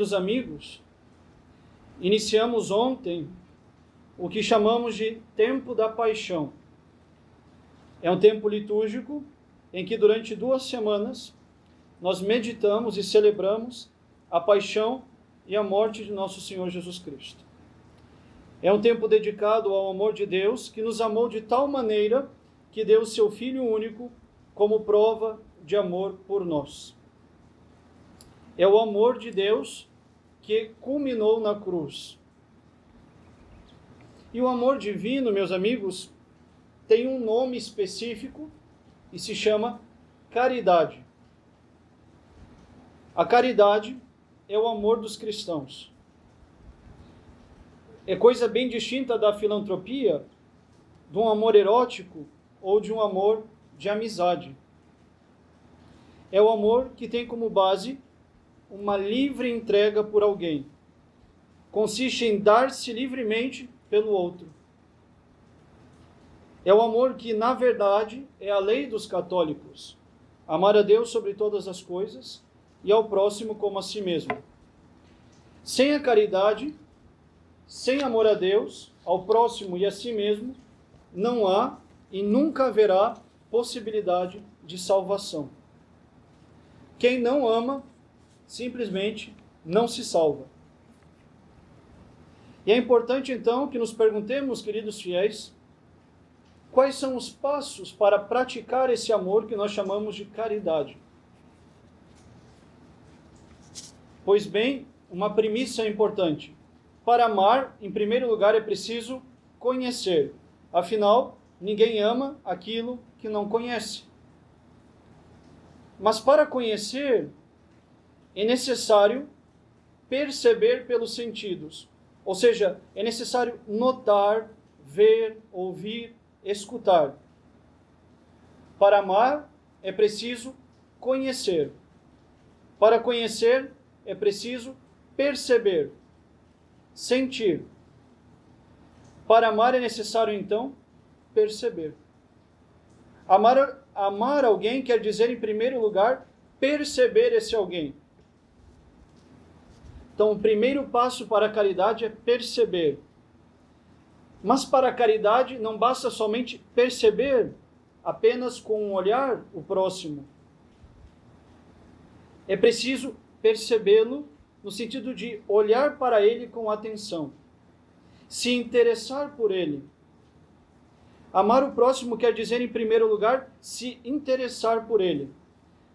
Queridos amigos, iniciamos ontem o que chamamos de Tempo da Paixão. É um tempo litúrgico em que durante duas semanas nós meditamos e celebramos a paixão e a morte de nosso Senhor Jesus Cristo. É um tempo dedicado ao amor de Deus, que nos amou de tal maneira que deu seu Filho único como prova de amor por nós. É o amor de Deus que culminou na cruz. E o amor divino, meus amigos, tem um nome específico e se chama caridade. A caridade é o amor dos cristãos. É coisa bem distinta da filantropia, de um amor erótico ou de um amor de amizade. É o amor que tem como base uma livre entrega por alguém. Consiste em dar-se livremente pelo outro. É o amor que, na verdade, é a lei dos católicos: amar a Deus sobre todas as coisas e ao próximo como a si mesmo. Sem a caridade, sem amor a Deus, ao próximo e a si mesmo, não há e nunca haverá possibilidade de salvação. Quem não ama, simplesmente não se salva. E é importante então que nos perguntemos, queridos fiéis, quais são os passos para praticar esse amor que nós chamamos de caridade. Pois bem, uma premissa importante. Para amar, em primeiro lugar, é preciso conhecer. Afinal, ninguém ama aquilo que não conhece. Mas para conhecer, é necessário perceber pelos sentidos. Ou seja, é necessário notar, ver, ouvir, escutar. Para amar, é preciso conhecer. Para conhecer, é preciso perceber, sentir. Para amar é necessário então perceber. Amar, amar alguém quer dizer, em primeiro lugar, perceber esse alguém. Então, o primeiro passo para a caridade é perceber. Mas para a caridade não basta somente perceber apenas com um olhar o próximo. É preciso percebê-lo no sentido de olhar para ele com atenção, se interessar por ele. Amar o próximo quer dizer, em primeiro lugar, se interessar por ele.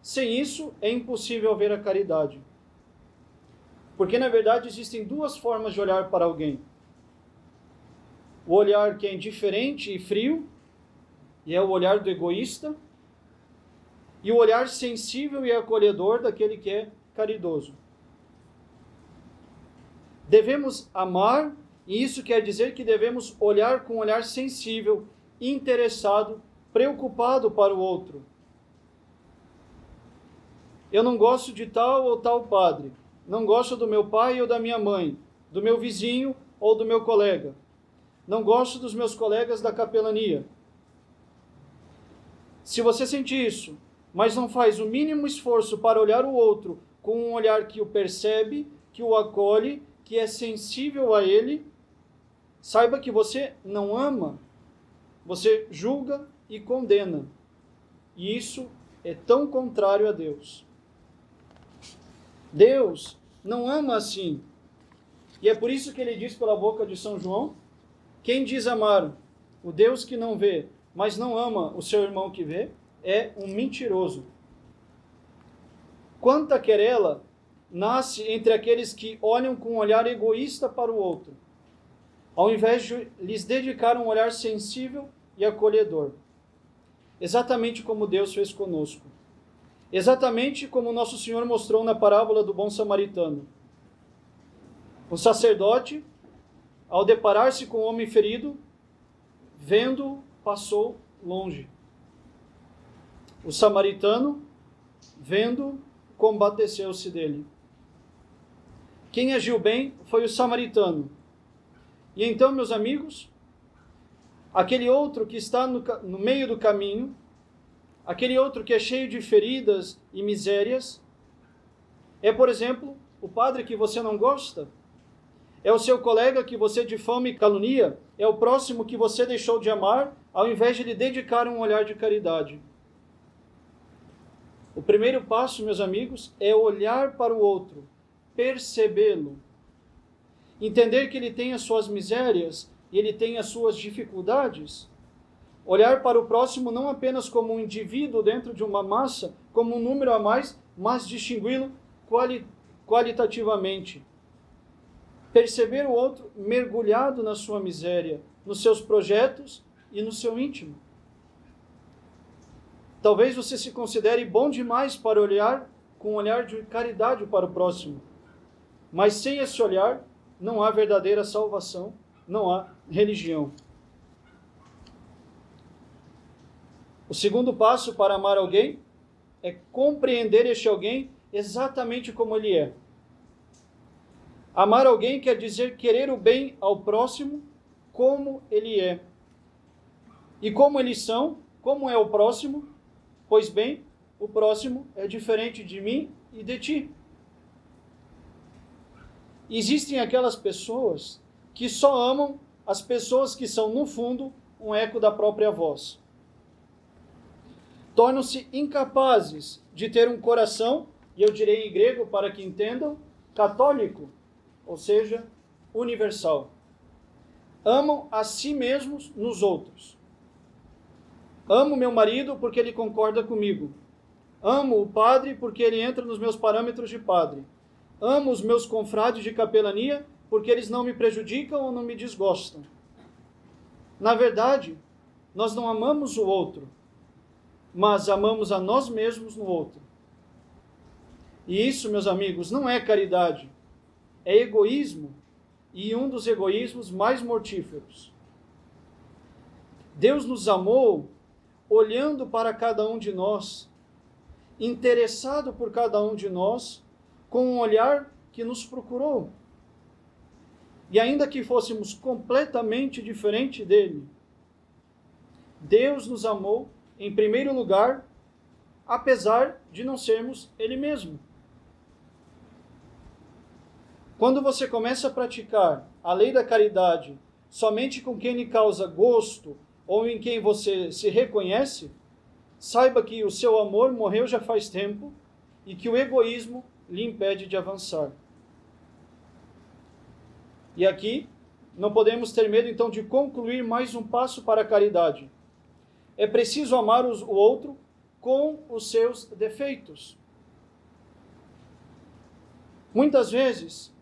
Sem isso, é impossível haver a caridade. Porque, na verdade, existem duas formas de olhar para alguém: o olhar que é indiferente e frio, e é o olhar do egoísta, e o olhar sensível e acolhedor daquele que é caridoso. Devemos amar, e isso quer dizer que devemos olhar com um olhar sensível, interessado, preocupado para o outro. Eu não gosto de tal ou tal padre, não gosto do meu pai ou da minha mãe, do meu vizinho ou do meu colega, não gosto dos meus colegas da capelania. Se você sente isso, mas não faz o mínimo esforço para olhar o outro com um olhar que o percebe, que o acolhe, que é sensível a ele, saiba que você não ama, você julga e condena. E isso é tão contrário a Deus. Deus não ama assim. E é por isso que ele diz pela boca de São João: quem diz amar o Deus que não vê, mas não ama o seu irmão que vê, é um mentiroso. Quanta querela nasce entre aqueles que olham com um olhar egoísta para o outro, ao invés de lhes dedicar um olhar sensível e acolhedor. Exatamente como Deus fez conosco. Exatamente como nosso Senhor mostrou na parábola do bom samaritano. O sacerdote, ao deparar-se com o homem ferido, vendo, passou longe. O samaritano, vendo, combateceu-se dele. Quem agiu bem foi o samaritano. E então, meus amigos, aquele outro que está no, no meio do caminho, aquele outro que é cheio de feridas e misérias, é, por exemplo, o padre que você não gosta? É o seu colega que você difama e calunia? É o próximo que você deixou de amar, ao invés de lhe dedicar um olhar de caridade? O primeiro passo, meus amigos, é olhar para o outro, percebê-lo, entender que ele tem as suas misérias e ele tem as suas dificuldades. Olhar para o próximo não apenas como um indivíduo dentro de uma massa, como um número a mais, mas distingui-lo quali qualitativamente. Perceber o outro mergulhado na sua miséria, nos seus projetos e no seu íntimo. Talvez você se considere bom demais para olhar com um olhar de caridade para o próximo. Mas sem esse olhar, não há verdadeira salvação, não há religião. O segundo passo para amar alguém é compreender este alguém exatamente como ele é. Amar alguém quer dizer querer o bem ao próximo como ele é. E como eles são, como é o próximo? Pois bem, o próximo é diferente de mim e de ti. Existem aquelas pessoas que só amam as pessoas que são, no fundo, um eco da própria voz. Tornam-se incapazes de ter um coração, e eu direi em grego para que entendam, católico, ou seja, universal. Amam a si mesmos nos outros. Amo meu marido porque ele concorda comigo. Amo o padre porque ele entra nos meus parâmetros de padre. Amo os meus confrades de capelania porque eles não me prejudicam ou não me desgostam. Na verdade, nós não amamos o outro, mas amamos a nós mesmos no outro. E isso, meus amigos, não é caridade, é egoísmo e um dos egoísmos mais mortíferos. Deus nos amou olhando para cada um de nós, interessado por cada um de nós com um olhar que nos procurou. E ainda que fôssemos completamente diferente dele, Deus nos amou em primeiro lugar, apesar de não sermos ele mesmo. Quando você começa a praticar a lei da caridade somente com quem lhe causa gosto ou em quem você se reconhece, saiba que o seu amor morreu já faz tempo e que o egoísmo lhe impede de avançar. E aqui, não podemos ter medo então de concluir mais um passo para a caridade. É preciso amar o outro com os seus defeitos. Muitas vezes,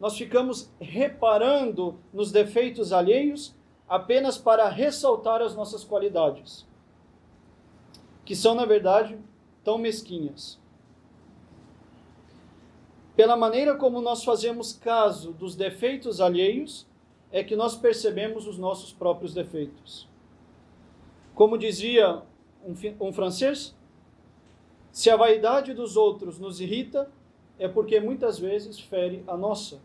nós ficamos reparando nos defeitos alheios apenas para ressaltar as nossas qualidades, que são, na verdade, tão mesquinhas pela maneira como nós fazemos caso dos defeitos alheios, é que nós percebemos os nossos próprios defeitos. Como dizia um, um francês, se a vaidade dos outros nos irrita, é porque muitas vezes fere a nossa.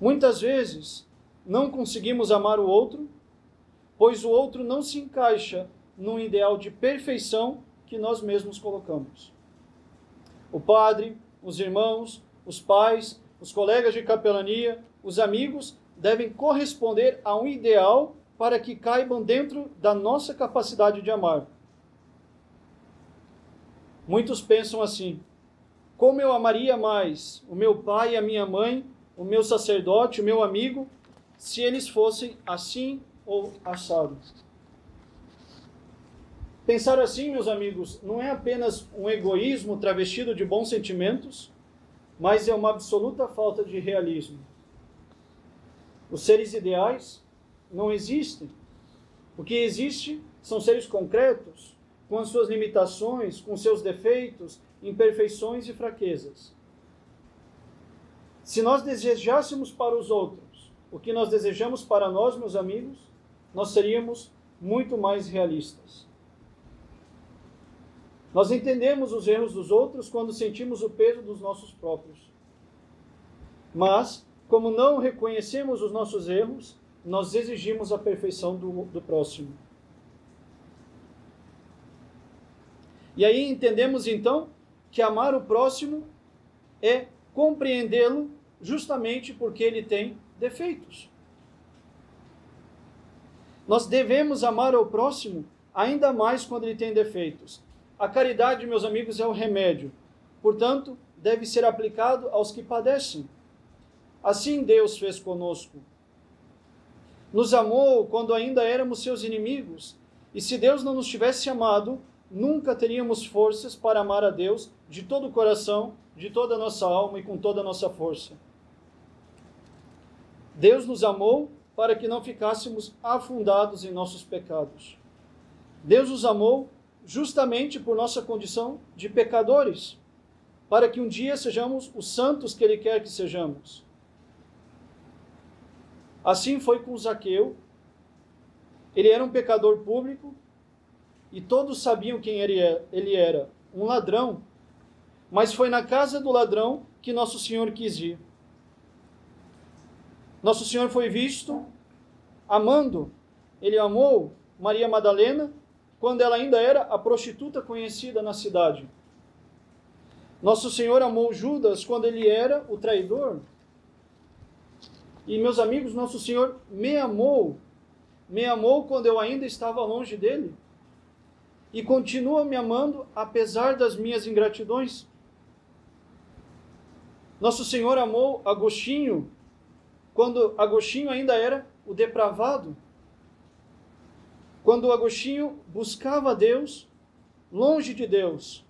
Muitas vezes não conseguimos amar o outro, pois o outro não se encaixa num ideal de perfeição que nós mesmos colocamos o padre, os irmãos, os pais, os colegas de capelania, os amigos devem corresponder a um ideal para que caibam dentro da nossa capacidade de amar. Muitos pensam assim: como eu amaria mais o meu pai a minha mãe, o meu sacerdote, o meu amigo, se eles fossem assim ou assados? Pensar assim, meus amigos, não é apenas um egoísmo travestido de bons sentimentos, mas é uma absoluta falta de realismo. Os seres ideais não existem. O que existe são seres concretos, com as suas limitações, com seus defeitos, imperfeições e fraquezas. Se nós desejássemos para os outros o que nós desejamos para nós, meus amigos, nós seríamos muito mais realistas. Nós entendemos os erros dos outros quando sentimos o peso dos nossos próprios. Mas, como não reconhecemos os nossos erros, nós exigimos a perfeição do, do próximo. E aí entendemos então que amar o próximo é compreendê-lo justamente porque ele tem defeitos. Nós devemos amar ao próximo ainda mais quando ele tem defeitos. A caridade, meus amigos, é o remédio. Portanto, deve ser aplicado aos que padecem. Assim Deus fez conosco. Nos amou quando ainda éramos seus inimigos. E se Deus não nos tivesse amado, nunca teríamos forças para amar a Deus de todo o coração, de toda a nossa alma e com toda a nossa força. Deus nos amou para que não ficássemos afundados em nossos pecados. Deus nos amou justamente por nossa condição de pecadores, para que um dia sejamos os santos que Ele quer que sejamos. Assim foi com Zaqueu. Ele era um pecador público e todos sabiam quem ele era, um ladrão. Mas foi na casa do ladrão que Nosso Senhor quis ir. Nosso Senhor foi visto amando, ele amou Maria Madalena quando ela ainda era a prostituta conhecida na cidade. Nosso Senhor amou Judas quando ele era o traidor. E meus amigos, nosso Senhor me amou, me amou quando eu ainda estava longe dele. E continua me amando apesar das minhas ingratidões. Nosso Senhor amou Agostinho quando Agostinho ainda era o depravado. Quando Agostinho buscava Deus, longe de Deus.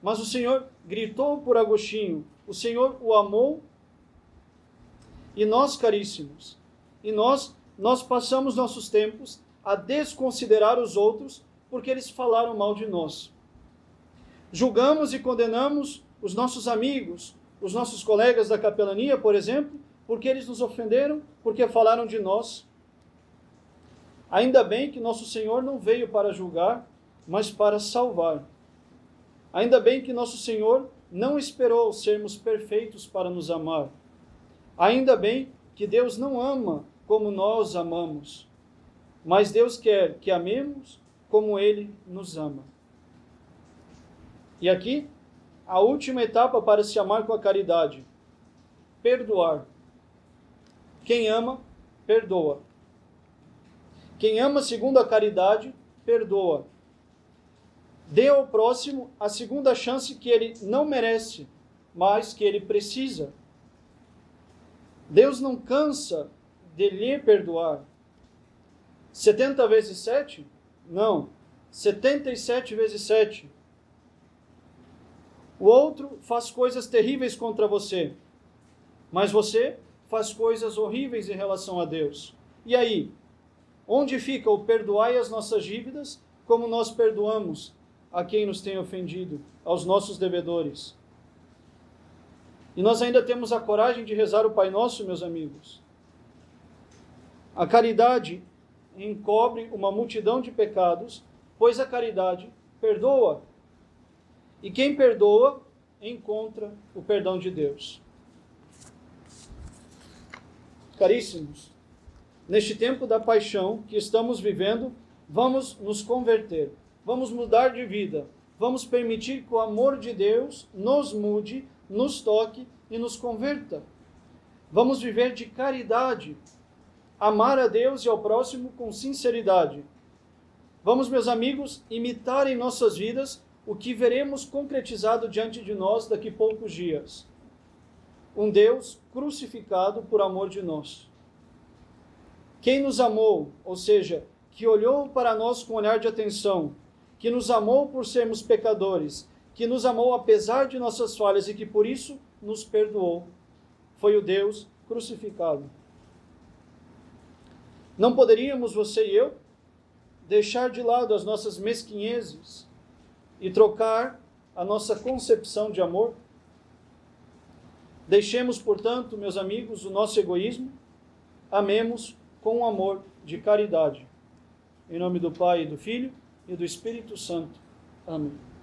Mas o Senhor gritou por Agostinho, o Senhor o amou. E nós, caríssimos, e nós, nós passamos nossos tempos a desconsiderar os outros porque eles falaram mal de nós. Julgamos e condenamos os nossos amigos, os nossos colegas da capelania, por exemplo, porque eles nos ofenderam, porque falaram de nós. Ainda bem que nosso Senhor não veio para julgar, mas para salvar. Ainda bem que nosso Senhor não esperou sermos perfeitos para nos amar. Ainda bem que Deus não ama como nós amamos, mas Deus quer que amemos como Ele nos ama. E aqui, a última etapa para se amar com a caridade: perdoar. Quem ama, perdoa. Quem ama segundo a caridade, perdoa. Dê ao próximo a segunda chance que ele não merece, mas que ele precisa. Deus não cansa de lhe perdoar. 70 vezes 7? Não. 77 vezes 7. O outro faz coisas terríveis contra você, mas você faz coisas horríveis em relação a Deus. E aí? Onde fica o perdoai as nossas dívidas, como nós perdoamos a quem nos tem ofendido, aos nossos devedores? E nós ainda temos a coragem de rezar o Pai Nosso, meus amigos. A caridade encobre uma multidão de pecados, pois a caridade perdoa. E quem perdoa encontra o perdão de Deus. Caríssimos, neste tempo da paixão que estamos vivendo, vamos nos converter, vamos mudar de vida, vamos permitir que o amor de Deus nos mude, nos toque e nos converta. Vamos viver de caridade, amar a Deus e ao próximo com sinceridade. Vamos, meus amigos, imitar em nossas vidas o que veremos concretizado diante de nós daqui a poucos dias um Deus crucificado por amor de nós. Quem nos amou, ou seja, que olhou para nós com olhar de atenção, que nos amou por sermos pecadores, que nos amou apesar de nossas falhas e que por isso nos perdoou, foi o Deus crucificado. Não poderíamos, você e eu, deixar de lado as nossas mesquinhezes e trocar a nossa concepção de amor Deixemos, portanto, meus amigos, o nosso egoísmo, amemos com o amor de caridade. Em nome do Pai, e do Filho e do Espírito Santo. Amém.